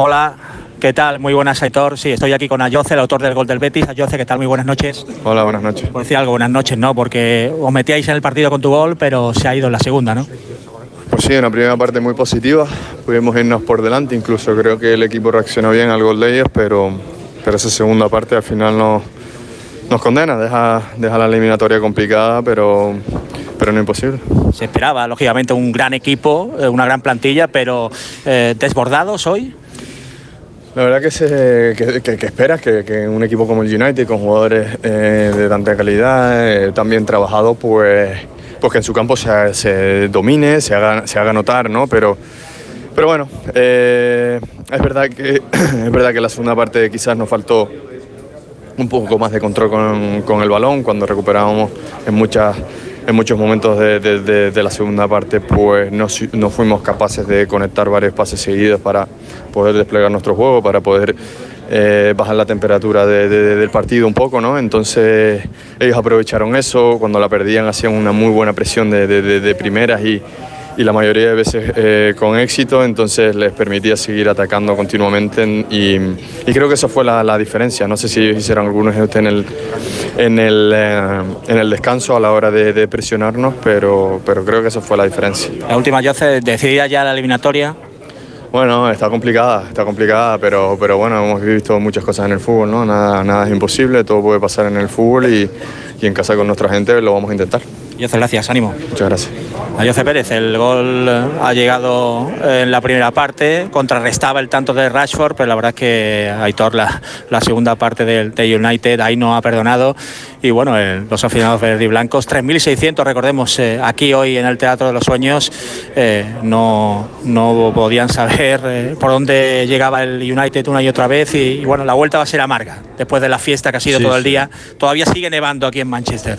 Hola, ¿qué tal? Muy buenas, Aitor. Sí, estoy aquí con Ayoce, el autor del gol del Betis. Ayoce, ¿qué tal? Muy buenas noches. Hola, buenas noches. Por decir algo, buenas noches, ¿no? Porque os metíais en el partido con tu gol, pero se ha ido en la segunda, ¿no? Pues sí, una primera parte muy positiva. Pudimos irnos por delante, incluso creo que el equipo reaccionó bien al gol de ellos, pero, pero esa segunda parte al final nos, nos condena, deja, deja la eliminatoria complicada, pero, pero no imposible. Se esperaba, lógicamente, un gran equipo, eh, una gran plantilla, pero eh, desbordados hoy. La verdad que, se, que, que, que esperas que, un equipo como el United, con jugadores eh, de tanta calidad, eh, tan bien trabajado, pues, pues que en su campo se, se domine, se haga, se haga notar, ¿no? Pero, pero bueno, eh, es, verdad que, es verdad que la segunda parte quizás nos faltó un poco más de control con, con el balón, cuando recuperábamos en muchas en muchos momentos de, de, de, de, la segunda parte pues no, no, fuimos capaces de conectar varios pases seguidos para poder desplegar nuestro juego, para poder eh, bajar la temperatura del partido un poco, ¿no? Entonces ellos aprovecharon eso, cuando la perdían hacían una muy buena presión de, primeras y, y, la mayoría de veces eh, con éxito, entonces les permitía seguir atacando continuamente y, y creo que eso fue la, la, diferencia. No sé si hicieron algunos en el, en el, eh, en el descanso a la hora de, de, presionarnos, pero, pero creo que esa fue la diferencia. La última, Jose, decidida ya la eliminatoria. Bueno, está complicada, está complicada, pero, pero bueno, hemos visto muchas cosas en el fútbol, ¿no? Nada, nada es imposible, todo puede pasar en el fútbol y, y en casa con nuestra gente lo vamos a intentar. Jose, gracias, ánimo. Muchas gracias. A Jose Pérez, el gol ha llegado en la primera parte, contrarrestaba el tanto de Rashford, pero la verdad es que Aitor, la, la segunda parte del de United, ahí no ha perdonado. Y bueno, el, los aficionados verdes y blancos, 3.600, recordemos, eh, aquí hoy en el Teatro de los Sueños, eh, no, no podían saber eh, por dónde llegaba el United una y otra vez. Y, y, bueno, la vuelta va a ser amarga, después de la fiesta que ha sido sí, todo el día. Todavía sigue nevando aquí en Manchester.